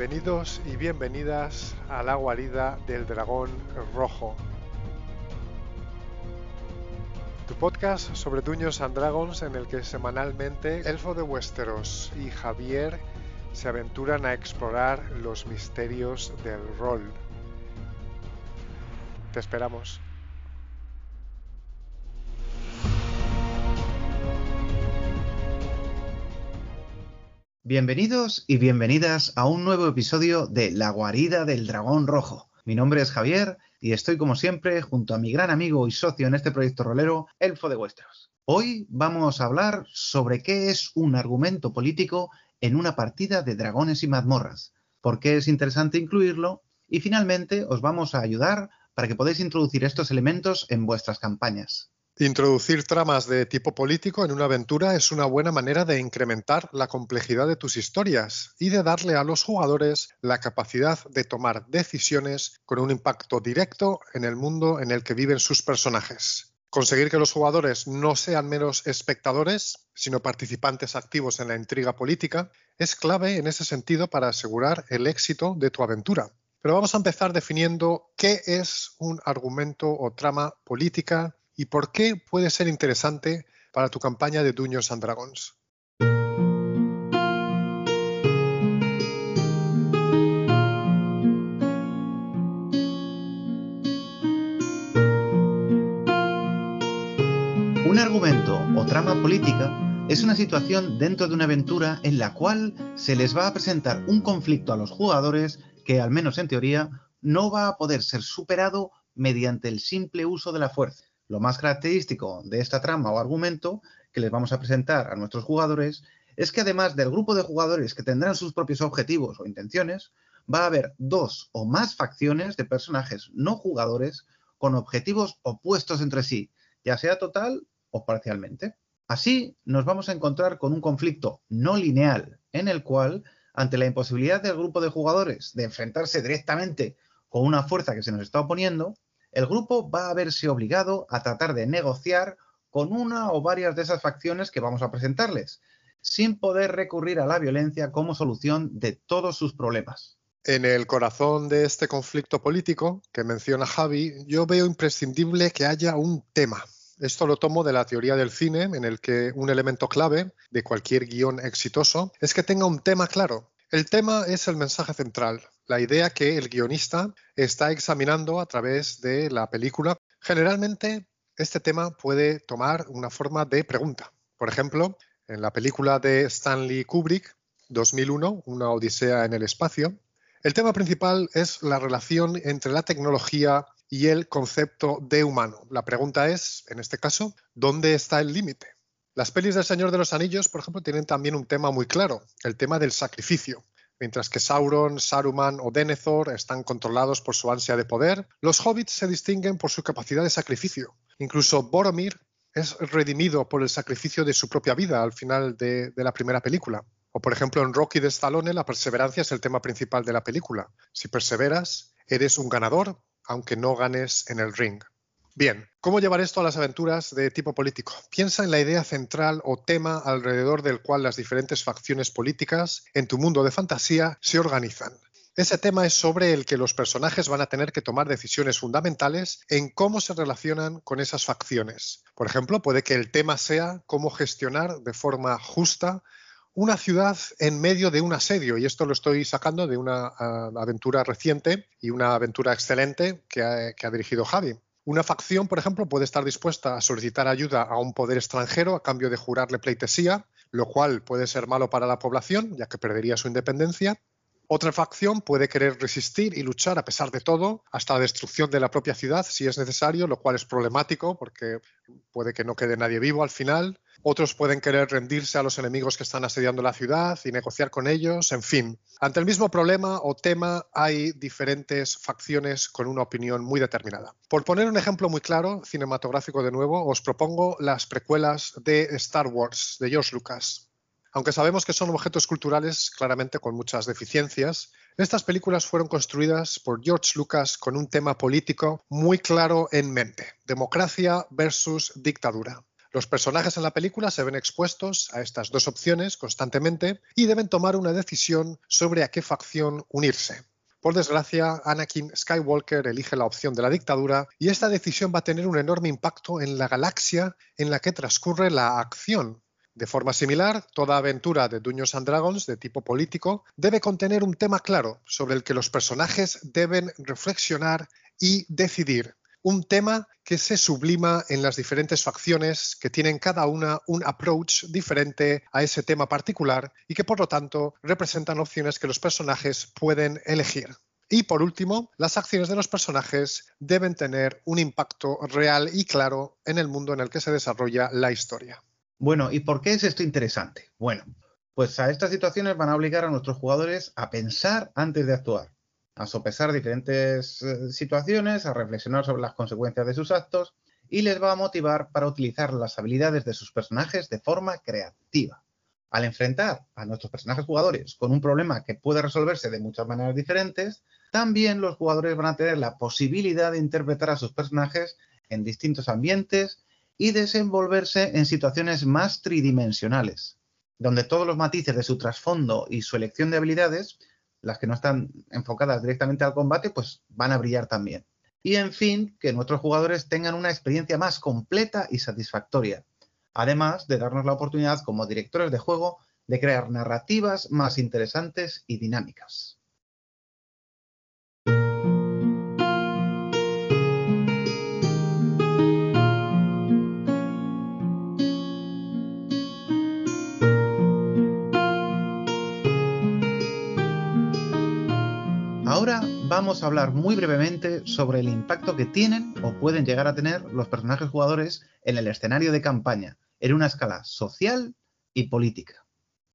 Bienvenidos y bienvenidas a la guarida del dragón rojo. Tu podcast sobre Dungeons and Dragons en el que semanalmente Elfo de Westeros y Javier se aventuran a explorar los misterios del rol. Te esperamos. Bienvenidos y bienvenidas a un nuevo episodio de La guarida del dragón rojo. Mi nombre es Javier y estoy como siempre junto a mi gran amigo y socio en este proyecto rolero, Elfo de Westeros. Hoy vamos a hablar sobre qué es un argumento político en una partida de dragones y mazmorras, por qué es interesante incluirlo y finalmente os vamos a ayudar para que podáis introducir estos elementos en vuestras campañas. Introducir tramas de tipo político en una aventura es una buena manera de incrementar la complejidad de tus historias y de darle a los jugadores la capacidad de tomar decisiones con un impacto directo en el mundo en el que viven sus personajes. Conseguir que los jugadores no sean meros espectadores, sino participantes activos en la intriga política, es clave en ese sentido para asegurar el éxito de tu aventura. Pero vamos a empezar definiendo qué es un argumento o trama política y por qué puede ser interesante para tu campaña de Dungeons and Dragons. Un argumento o trama política es una situación dentro de una aventura en la cual se les va a presentar un conflicto a los jugadores que, al menos en teoría, no va a poder ser superado mediante el simple uso de la fuerza. Lo más característico de esta trama o argumento que les vamos a presentar a nuestros jugadores es que además del grupo de jugadores que tendrán sus propios objetivos o intenciones, va a haber dos o más facciones de personajes no jugadores con objetivos opuestos entre sí, ya sea total o parcialmente. Así nos vamos a encontrar con un conflicto no lineal en el cual, ante la imposibilidad del grupo de jugadores de enfrentarse directamente con una fuerza que se nos está oponiendo, el grupo va a verse obligado a tratar de negociar con una o varias de esas facciones que vamos a presentarles, sin poder recurrir a la violencia como solución de todos sus problemas. En el corazón de este conflicto político que menciona Javi, yo veo imprescindible que haya un tema. Esto lo tomo de la teoría del cine, en el que un elemento clave de cualquier guion exitoso es que tenga un tema claro. El tema es el mensaje central, la idea que el guionista está examinando a través de la película. Generalmente este tema puede tomar una forma de pregunta. Por ejemplo, en la película de Stanley Kubrick, 2001, Una Odisea en el Espacio, el tema principal es la relación entre la tecnología y el concepto de humano. La pregunta es, en este caso, ¿dónde está el límite? Las pelis del Señor de los Anillos, por ejemplo, tienen también un tema muy claro, el tema del sacrificio. Mientras que Sauron, Saruman o Denethor están controlados por su ansia de poder, los hobbits se distinguen por su capacidad de sacrificio. Incluso Boromir es redimido por el sacrificio de su propia vida al final de, la primera película. O por ejemplo en Rocky de Stallone la perseverancia es el tema principal de la película. Si perseveras, eres un ganador, aunque no ganes en el ring. Bien, ¿cómo llevar esto a las aventuras de tipo político? Piensa en la idea central o tema alrededor del cual las diferentes facciones políticas en tu mundo de fantasía se organizan. Ese tema es sobre el que los personajes van a tener que tomar decisiones fundamentales en cómo se relacionan con esas facciones. Por ejemplo, puede que el tema sea cómo gestionar de forma justa una ciudad en medio de un asedio, y esto lo estoy sacando de una uh, aventura reciente y una aventura excelente que ha dirigido Javi. Una facción, por ejemplo, puede estar dispuesta a solicitar ayuda a un poder extranjero a cambio de jurarle pleitesía, lo cual puede ser malo para la población, ya que perdería su independencia. Otra facción puede querer resistir y luchar a pesar de todo hasta la destrucción de la propia ciudad si es necesario, lo cual es problemático porque puede que no quede nadie vivo al final. Otros pueden querer rendirse a los enemigos que están asediando la ciudad y negociar con ellos, en fin. Ante el mismo problema o tema hay diferentes facciones con una opinión muy determinada. Por poner un ejemplo muy claro, cinematográfico de nuevo, os propongo las precuelas de Star Wars de George Lucas. Aunque sabemos que son objetos culturales claramente con muchas deficiencias, estas películas fueron construidas por George Lucas con un tema político muy claro en mente, democracia versus dictadura. Los personajes en la película se ven expuestos a estas dos opciones constantemente y deben tomar una decisión sobre a qué facción unirse. Por desgracia, Anakin Skywalker elige la opción de la dictadura y esta decisión va a tener un enorme impacto en la galaxia en la que transcurre la acción. De forma similar, toda aventura de Dungeons and Dragons de tipo político debe contener un tema claro sobre el que los personajes deben reflexionar y decidir un tema que se sublima en las diferentes facciones que tienen cada una un approach diferente a ese tema particular y que por lo tanto representan opciones que los personajes pueden elegir. Y por último, las acciones de los personajes deben tener un impacto real y claro en el mundo en el que se desarrolla la historia. Bueno, ¿y por qué es esto interesante? Bueno, pues a estas situaciones van a obligar a nuestros jugadores a pensar antes de actuar a sopesar diferentes eh, situaciones, a reflexionar sobre las consecuencias de sus actos y les va a motivar para utilizar las habilidades de sus personajes de forma creativa. Al enfrentar a nuestros personajes jugadores con un problema que puede resolverse de muchas maneras diferentes, también los jugadores van a tener la posibilidad de interpretar a sus personajes en distintos ambientes y desenvolverse en situaciones más tridimensionales, donde todos los matices de su trasfondo y su elección de habilidades las que no están enfocadas directamente al combate, pues van a brillar también. Y en fin, que nuestros jugadores tengan una experiencia más completa y satisfactoria, además de darnos la oportunidad como directores de juego de crear narrativas más interesantes y dinámicas. Vamos a hablar muy brevemente sobre el impacto que tienen o pueden llegar a tener los personajes jugadores en el escenario de campaña, en una escala social y política.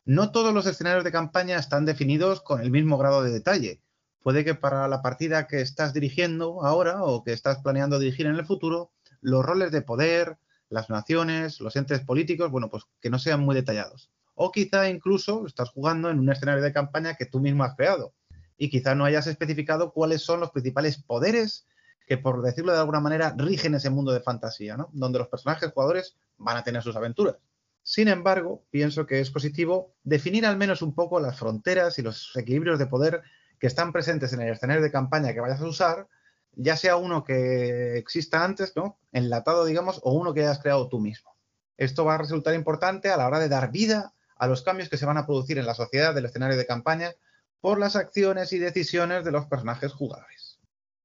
No todos los escenarios de campaña están definidos con el mismo grado de detalle. Puede que para la partida que estás dirigiendo ahora o que estás planeando dirigir en el futuro, los roles de poder, las naciones, los entes políticos, bueno, pues que no sean muy detallados. O quizá incluso estás jugando en un escenario de campaña que tú mismo has creado y quizá no hayas especificado cuáles son los principales poderes que, por decirlo de alguna manera, rigen ese mundo de fantasía, ¿no? Donde los personajes jugadores van a tener sus aventuras. Sin embargo, pienso que es positivo definir al menos un poco las fronteras y los equilibrios de poder que están presentes en el escenario de campaña que vayas a usar, ya sea uno que exista antes, ¿no? Enlatado, digamos, o uno que hayas creado tú mismo. Esto va a resultar importante a la hora de dar vida a los cambios que se van a producir en la sociedad del escenario de campaña por las acciones y decisiones de los personajes jugadores.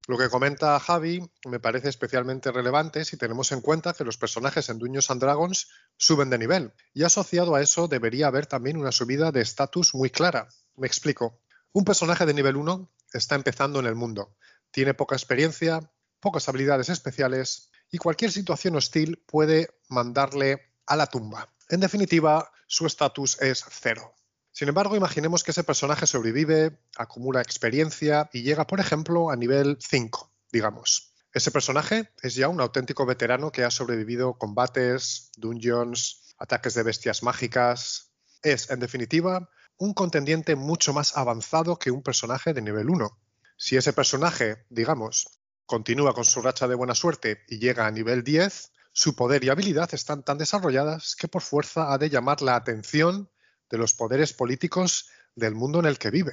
Lo que comenta Javi me parece especialmente relevante si tenemos en cuenta que los personajes en Dungeons and Dragons suben de nivel y asociado a eso debería haber también una subida de estatus muy clara. Me explico. Un personaje de nivel 1 está empezando en el mundo, tiene poca experiencia, pocas habilidades especiales y cualquier situación hostil puede mandarle a la tumba. En definitiva, su estatus es cero. Sin embargo, imaginemos que ese personaje sobrevive, acumula experiencia y llega, por ejemplo, a nivel 5, digamos. Ese personaje es ya un auténtico veterano que ha sobrevivido combates, dungeons, ataques de bestias mágicas. Es, en definitiva, un contendiente mucho más avanzado que un personaje de nivel 1. Si ese personaje, digamos, continúa con su racha de buena suerte y llega a nivel 10, su poder y habilidad están tan desarrolladas que por fuerza ha de llamar la atención de los poderes políticos del mundo en el que vive.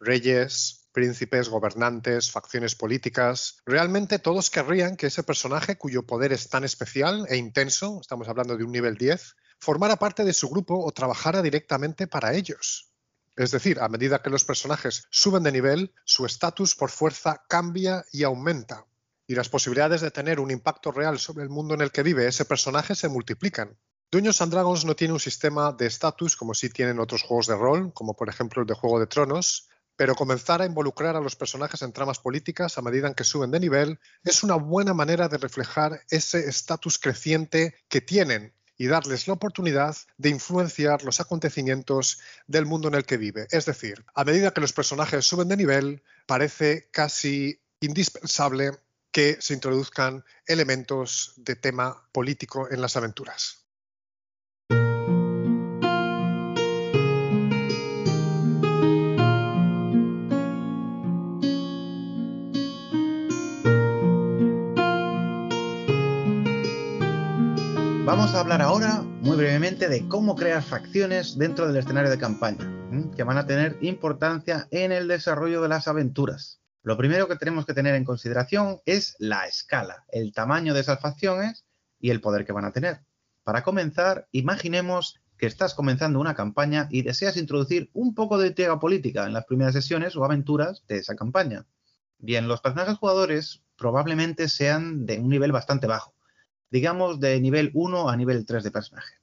Reyes, príncipes, gobernantes, facciones políticas. Realmente todos querrían que ese personaje cuyo poder es tan especial e intenso, estamos hablando de un nivel 10, formara parte de su grupo o trabajara directamente para ellos. Es decir, a medida que los personajes suben de nivel, su estatus por fuerza cambia y aumenta. Y las posibilidades de tener un impacto real sobre el mundo en el que vive ese personaje se multiplican. Dungeons and Dragons no tiene un sistema de estatus como sí tienen otros juegos de rol, como por ejemplo el de Juego de Tronos, pero comenzar a involucrar a los personajes en tramas políticas a medida en que suben de nivel es una buena manera de reflejar ese estatus creciente que tienen y darles la oportunidad de influenciar los acontecimientos del mundo en el que vive. Es decir, a medida que los personajes suben de nivel, parece casi indispensable que se introduzcan elementos de tema político en las aventuras. Vamos a hablar ahora muy brevemente de cómo crear facciones dentro del escenario de campaña, que van a tener importancia en el desarrollo de las aventuras. Lo primero que tenemos que tener en consideración es la escala, el tamaño de esas facciones y el poder que van a tener. Para comenzar, imaginemos que estás comenzando una campaña y deseas introducir un poco de intriga política en las primeras sesiones o aventuras de esa campaña. Bien, los personajes jugadores probablemente sean de un nivel bastante bajo, digamos de nivel 1 a nivel 3 de personaje.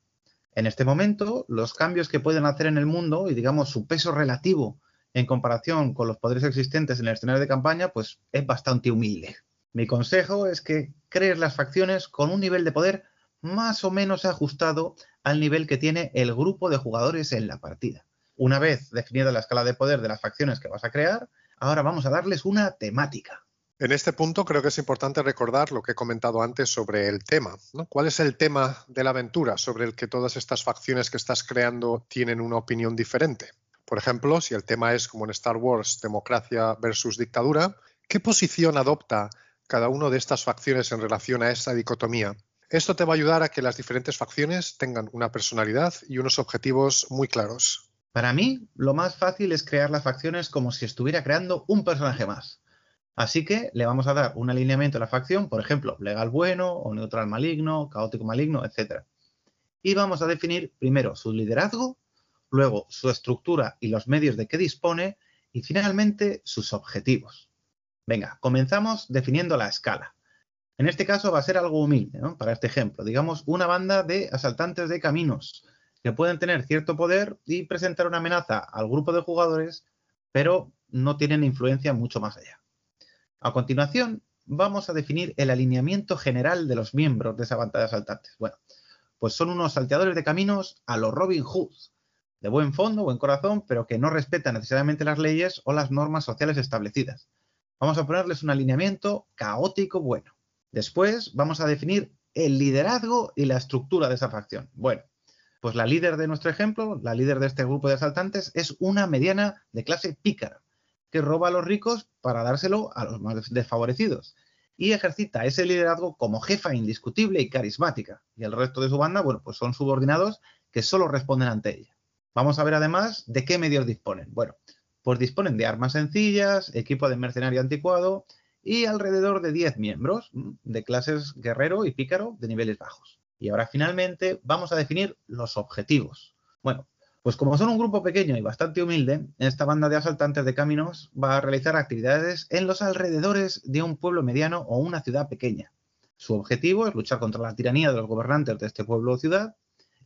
En este momento, los cambios que pueden hacer en el mundo y digamos su peso relativo en comparación con los poderes existentes en el escenario de campaña, pues es bastante humilde. Mi consejo es que crees las facciones con un nivel de poder más o menos ajustado al nivel que tiene el grupo de jugadores en la partida. Una vez definida la escala de poder de las facciones que vas a crear, ahora vamos a darles una temática. En este punto creo que es importante recordar lo que he comentado antes sobre el tema. ¿Cuál es el tema de la aventura sobre el que todas estas facciones que estás creando tienen una opinión diferente? Por ejemplo, si el tema es como en Star Wars, democracia versus dictadura, ¿qué posición adopta cada una de estas facciones en relación a esa dicotomía? Esto te va a ayudar a que las diferentes facciones tengan una personalidad y unos objetivos muy claros. Para mí, lo más fácil es crear las facciones como si estuviera creando un personaje más. Así que le vamos a dar un alineamiento a la facción, por ejemplo, legal bueno o neutral maligno, caótico maligno, etc. Y vamos a definir primero su liderazgo, luego su estructura y los medios de que dispone y finalmente sus objetivos. Venga, comenzamos definiendo la escala. En este caso va a ser algo humilde, ¿no? Para este ejemplo, digamos una banda de asaltantes de caminos que pueden tener cierto poder y presentar una amenaza al grupo de jugadores, pero no tienen influencia mucho más allá. A continuación, vamos a definir el alineamiento general de los miembros de esa banda de asaltantes. Bueno, pues son unos salteadores de caminos a los Robin Hood, de buen fondo, buen corazón, pero que no respetan necesariamente las leyes o las normas sociales establecidas. Vamos a ponerles un alineamiento caótico bueno. Después vamos a definir el liderazgo y la estructura de esa facción. Bueno, pues la líder de nuestro ejemplo, la líder de este grupo de asaltantes, es una mediana de clase pícara que roba a los ricos para dárselo a los más desfavorecidos. Y ejercita ese liderazgo como jefa indiscutible y carismática. Y el resto de su banda, bueno, pues son subordinados que solo responden ante ella. Vamos a ver además de qué medios disponen. Bueno, pues disponen de armas sencillas, equipo de mercenario anticuado y alrededor de 10 miembros de clases guerrero y pícaro de niveles bajos. Y ahora finalmente vamos a definir los objetivos. Bueno, pues como son un grupo pequeño y bastante humilde, esta banda de asaltantes de caminos va a realizar actividades en los alrededores de un pueblo mediano o una ciudad pequeña. Su objetivo es luchar contra la tiranía de los gobernantes de este pueblo o ciudad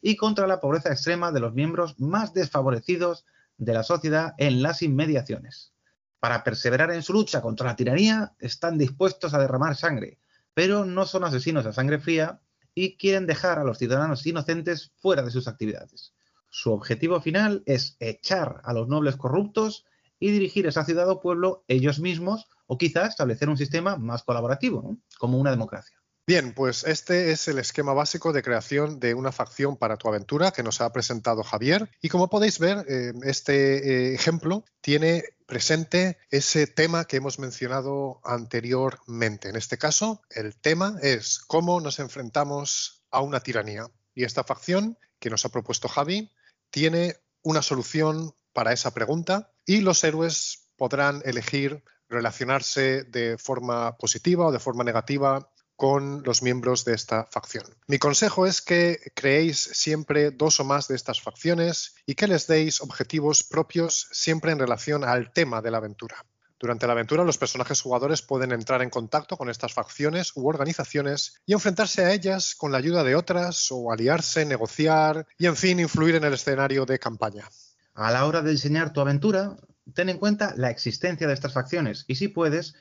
y contra la pobreza extrema de los miembros más desfavorecidos de la sociedad en las inmediaciones. Para perseverar en su lucha contra la tiranía, están dispuestos a derramar sangre, pero no son asesinos a sangre fría y quieren dejar a los ciudadanos inocentes fuera de sus actividades. Su objetivo final es echar a los nobles corruptos y dirigir esa ciudad o pueblo ellos mismos o quizás establecer un sistema más colaborativo, como una democracia. Bien, pues este es el esquema básico de creación de una facción para tu aventura que nos ha presentado Javier. Y como podéis ver, eh, este eh, ejemplo tiene presente ese tema que hemos mencionado anteriormente. En este caso, el tema es cómo nos enfrentamos a una tiranía. Y esta facción que nos ha propuesto Javi tiene una solución para esa pregunta y los héroes podrán elegir relacionarse de forma positiva o de forma negativa con los miembros de esta facción. Mi consejo es que creéis siempre dos o más de estas facciones y que les deis objetivos propios siempre en relación al tema de la aventura. Durante la aventura, los personajes jugadores pueden entrar en contacto con estas facciones u organizaciones y enfrentarse a ellas con la ayuda de otras o aliarse, negociar y, en fin, influir en el escenario de campaña. A la hora de diseñar tu aventura, ten en cuenta la existencia de estas facciones y, si puedes,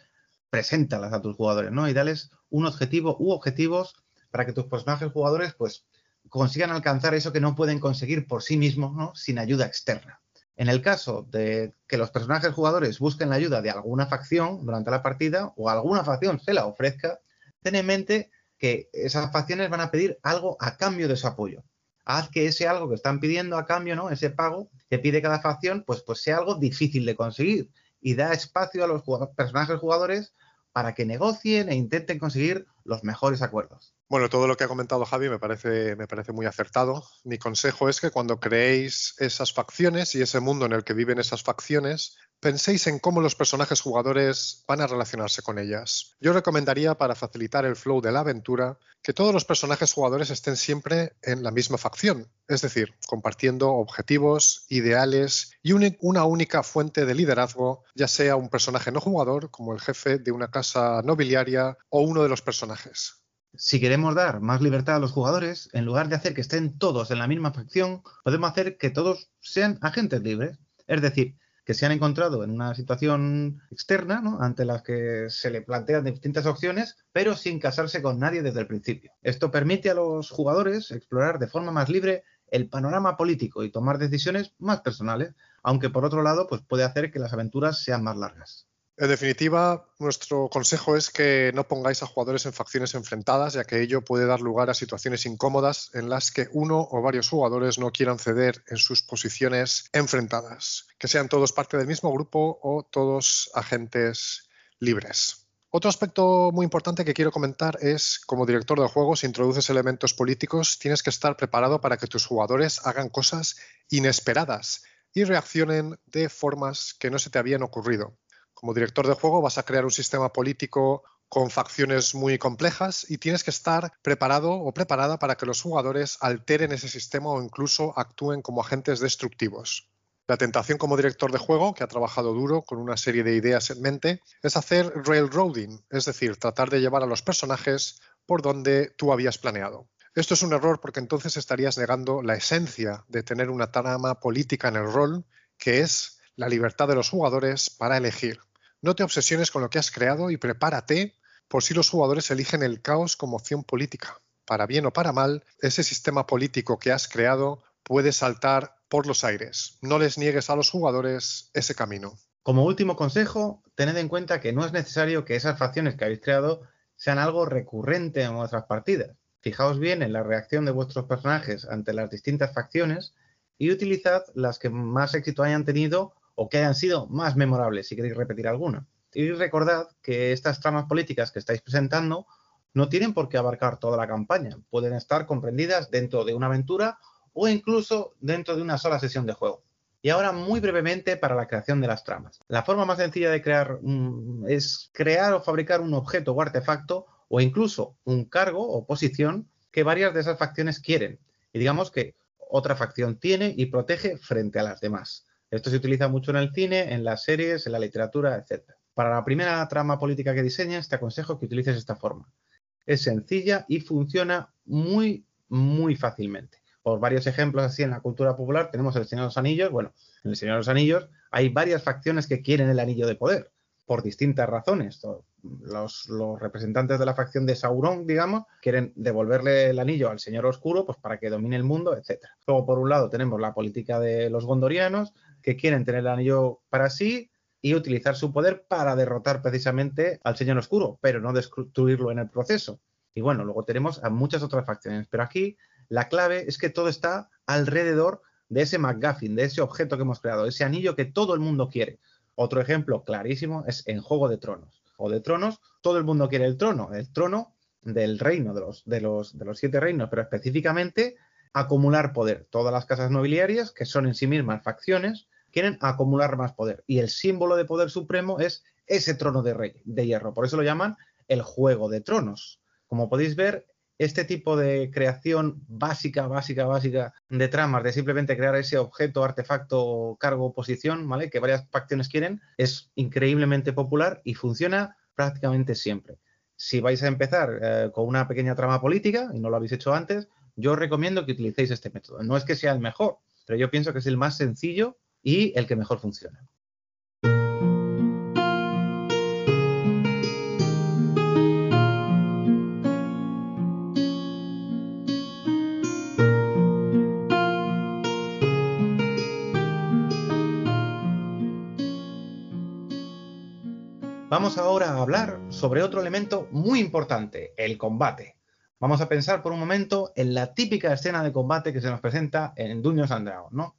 preséntalas a tus jugadores, ¿no? Y dales un objetivo u objetivos para que tus personajes jugadores, pues, consigan alcanzar eso que no pueden conseguir por sí mismos, ¿no? Sin ayuda externa. En el caso de que los personajes jugadores busquen la ayuda de alguna facción durante la partida o alguna facción se la ofrezca, ten en mente que esas facciones van a pedir algo a cambio de su apoyo. Haz que ese algo que están pidiendo a cambio, ¿no? Ese pago que pide cada facción, pues, pues sea algo difícil de conseguir y da espacio a los personajes jugadores para que negocien e intenten conseguir los mejores acuerdos. Bueno, todo lo que ha comentado Javi me parece, me parece muy acertado. Mi consejo es que cuando creéis esas facciones y ese mundo en el que viven esas facciones, penséis en cómo los personajes jugadores van a relacionarse con ellas. Yo recomendaría, para facilitar el flow de la aventura, que todos los personajes jugadores estén siempre en la misma facción, es decir, compartiendo objetivos, ideales y una única fuente de liderazgo, ya sea un personaje no jugador, como el jefe de una casa nobiliaria, o uno de los personajes. Si queremos dar más libertad a los jugadores, en lugar de hacer que estén todos en la misma facción, podemos hacer que todos sean agentes libres. Es decir, que se han encontrado en una situación externa, ante las que se le plantean distintas opciones, pero sin casarse con nadie desde el principio. Esto permite a los jugadores explorar de forma más libre el panorama político y tomar decisiones más personales, aunque por otro lado pues puede hacer que las aventuras sean más largas. En definitiva, nuestro consejo es que no pongáis a jugadores en facciones enfrentadas, ya que ello puede dar lugar a situaciones incómodas en las que uno o varios jugadores no quieran ceder en sus posiciones enfrentadas, que sean todos parte del mismo grupo o todos agentes libres. Otro aspecto muy importante que quiero comentar es, como director de juego, si introduces elementos políticos, tienes que estar preparado para que tus jugadores hagan cosas inesperadas y reaccionen de formas que no se te habían ocurrido como director de juego vas a crear un sistema político con facciones muy complejas y tienes que estar preparado o preparada para que los jugadores alteren ese sistema o incluso actúen como agentes destructivos. La tentación como director de juego, que ha trabajado duro con una serie de ideas en mente, es hacer railroading, es decir, tratar de llevar a los personajes por donde tú habías planeado. Esto es un error porque entonces estarías negando la esencia de tener una trama política en el rol, que es la libertad de los jugadores para elegir. No te obsesiones con lo que has creado y prepárate por si los jugadores eligen el caos como opción política. Para bien o para mal, ese sistema político que has creado puede saltar por los aires. No les niegues a los jugadores ese camino. Como último consejo, tened en cuenta que no es necesario que esas facciones que habéis creado sean algo recurrente en vuestras partidas. Fijaos bien en la reacción de vuestros personajes ante las distintas facciones y utilizad las que más éxito hayan tenido o que hayan sido más memorables, si queréis repetir alguna. Y recordad que estas tramas políticas que estáis presentando no tienen por qué abarcar toda la campaña, pueden estar comprendidas dentro de una aventura o incluso dentro de una sola sesión de juego. Y ahora muy brevemente para la creación de las tramas. La forma más sencilla de crear es crear o fabricar un objeto o artefacto o incluso un cargo o posición que varias de esas facciones quieren. Y digamos que otra facción tiene y protege frente a las demás. Esto se utiliza mucho en el cine, en las series, en la literatura, etc. Para la primera trama política que diseñes, te aconsejo que utilices esta forma. Es sencilla y funciona muy, muy fácilmente. Por varios ejemplos así en la cultura popular tenemos el Señor de los Anillos. Bueno, en el Señor de los Anillos hay varias facciones que quieren el anillo de poder por distintas razones. Los, los, representantes de la facción de Sauron, digamos, quieren devolverle el anillo al Señor Oscuro pues, para que domine el mundo, etc. Luego, por un lado, tenemos la política de los gondorianos, que quieren tener el anillo para sí y utilizar su poder para derrotar precisamente al Señor Oscuro, pero no destruirlo en el proceso. Y bueno, luego tenemos a muchas otras facciones, pero aquí la clave es que todo está alrededor de ese McGuffin, de ese objeto que hemos creado, ese anillo que todo el mundo quiere. Otro ejemplo clarísimo es en Juego de Tronos. O de Tronos, todo el mundo quiere el trono, el trono del reino, de los, de los, de los siete reinos, pero específicamente acumular poder. Todas las casas nobiliarias, que son en sí mismas facciones, quieren acumular más poder. Y el símbolo de poder supremo es ese trono de rey, de hierro. Por eso lo llaman el juego de tronos. Como podéis ver, este tipo de creación básica, básica, básica de tramas, de simplemente crear ese objeto, artefacto, cargo, posición, ¿vale? Que varias facciones quieren, es increíblemente popular y funciona prácticamente siempre. Si vais a empezar eh, con una pequeña trama política y no lo habéis hecho antes, yo os recomiendo que utilicéis este método. No es que sea el mejor, pero yo pienso que es el más sencillo y el que mejor funciona. Vamos ahora a hablar sobre otro elemento muy importante, el combate. Vamos a pensar por un momento en la típica escena de combate que se nos presenta en Dungeons and Dragons, ¿no?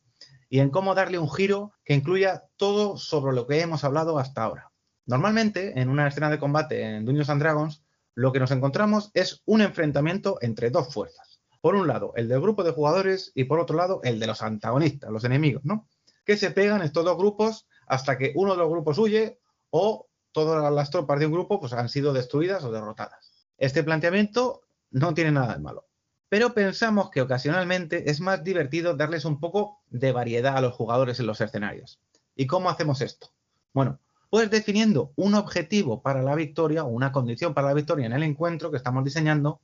Y en cómo darle un giro que incluya todo sobre lo que hemos hablado hasta ahora. Normalmente, en una escena de combate en Dungeons and Dragons, lo que nos encontramos es un enfrentamiento entre dos fuerzas. Por un lado, el del grupo de jugadores y por otro lado, el de los antagonistas, los enemigos, ¿no? Que se pegan estos dos grupos hasta que uno de los grupos huye o todas las tropas de un grupo pues, han sido destruidas o derrotadas. Este planteamiento no tiene nada de malo, pero pensamos que ocasionalmente es más divertido darles un poco de variedad a los jugadores en los escenarios. ¿Y cómo hacemos esto? Bueno, pues definiendo un objetivo para la victoria o una condición para la victoria en el encuentro que estamos diseñando,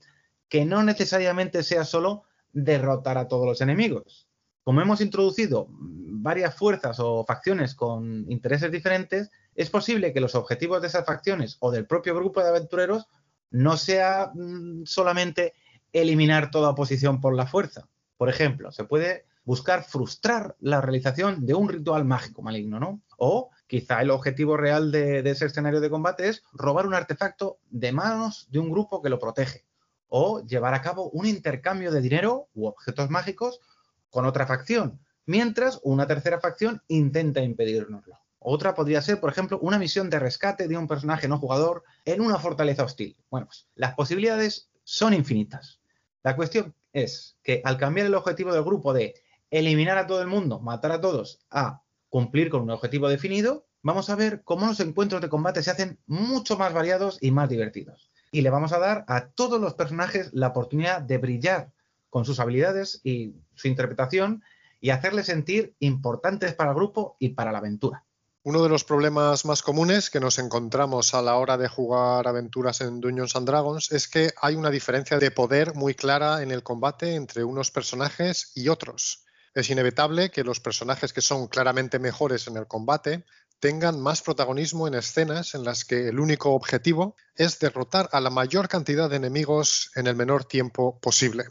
que no necesariamente sea solo derrotar a todos los enemigos. Como hemos introducido varias fuerzas o facciones con intereses diferentes, es posible que los objetivos de esas facciones o del propio grupo de aventureros no sea mm, solamente eliminar toda oposición por la fuerza. Por ejemplo, se puede buscar frustrar la realización de un ritual mágico maligno, ¿no? O quizá el objetivo real de, ese escenario de combate es robar un artefacto de manos de un grupo que lo protege. O llevar a cabo un intercambio de dinero u objetos mágicos con otra facción, mientras una tercera facción intenta impedírnoslo. Otra podría ser, por ejemplo, una misión de rescate de un personaje no jugador en una fortaleza hostil. Bueno, pues las posibilidades son infinitas. La cuestión es que al cambiar el objetivo del grupo de eliminar a todo el mundo, matar a todos, a cumplir con un objetivo definido, vamos a ver cómo los encuentros de combate se hacen mucho más variados y más divertidos. Y le vamos a dar a todos los personajes la oportunidad de brillar con sus habilidades y su interpretación y hacerles sentir importantes para el grupo y para la aventura. Uno de los problemas más comunes que nos encontramos a la hora de jugar aventuras en Dungeons and Dragons es que hay una diferencia de poder muy clara en el combate entre unos personajes y otros es inevitable que los personajes que son claramente mejores en el combate tengan más protagonismo en escenas en las que el único objetivo es derrotar a la mayor cantidad de enemigos en el menor tiempo posible.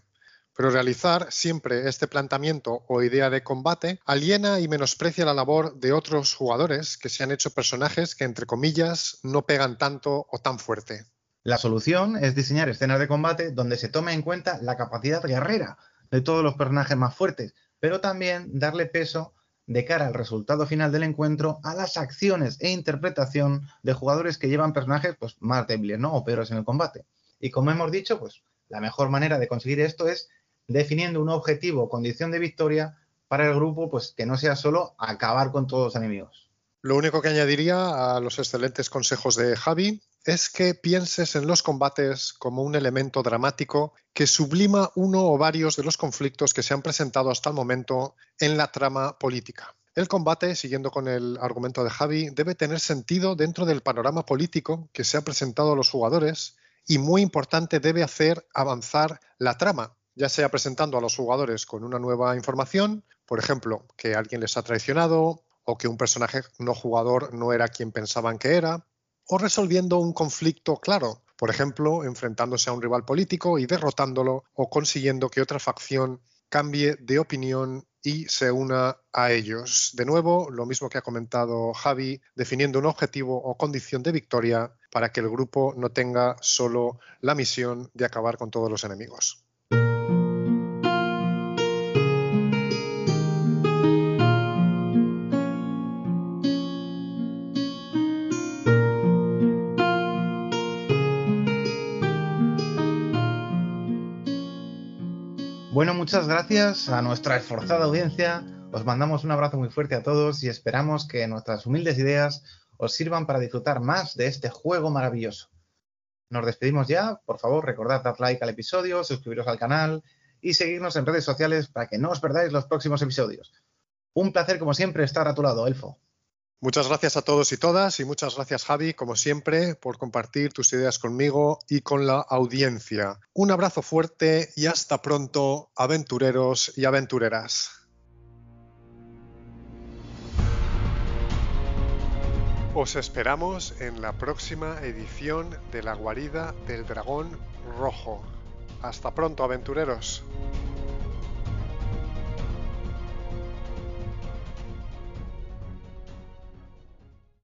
Pero realizar siempre este planteamiento o idea de combate aliena y menosprecia la labor de otros jugadores que se han hecho personajes que, entre comillas, no pegan tanto o tan fuerte. La solución es diseñar escenas de combate donde se tome en cuenta la capacidad guerrera de todos los personajes más fuertes, pero también darle peso de cara al resultado final del encuentro a las acciones e interpretación de jugadores que llevan personajes pues, más débiles ¿no? o peores en el combate. Y como hemos dicho, pues la mejor manera de conseguir esto es definiendo un objetivo o condición de victoria para el grupo, pues que no sea solo acabar con todos los enemigos. Lo único que añadiría a los excelentes consejos de Javi es que pienses en los combates como un elemento dramático que sublima uno o varios de los conflictos que se han presentado hasta el momento en la trama política. El combate, siguiendo con el argumento de Javi, debe tener sentido dentro del panorama político que se ha presentado a los jugadores y, muy importante, debe hacer avanzar la trama, ya sea presentando a los jugadores con una nueva información, por ejemplo, que alguien les ha traicionado o que un personaje no jugador no era quien pensaban que era, o resolviendo un conflicto claro, por ejemplo, enfrentándose a un rival político y derrotándolo o consiguiendo que otra facción cambie de opinión y se una a ellos. De nuevo, lo mismo que ha comentado Javi, definiendo un objetivo o condición de victoria para que el grupo no tenga solo la misión de acabar con todos los enemigos. Muchas gracias a nuestra esforzada audiencia. Os mandamos un abrazo muy fuerte a todos y esperamos que nuestras humildes ideas os sirvan para disfrutar más de este juego maravilloso. Nos despedimos ya. Por favor, recordad dar like al episodio, suscribiros al canal y seguirnos en redes sociales para que no os perdáis los próximos episodios. Un placer, como siempre, estar a tu lado, Elfo. Muchas gracias a todos y todas y muchas gracias Javi, como siempre, por compartir tus ideas conmigo y con la audiencia. Un abrazo fuerte y hasta pronto, aventureros y aventureras. Os esperamos en la próxima edición de La guarida del dragón rojo. Hasta pronto, aventureros.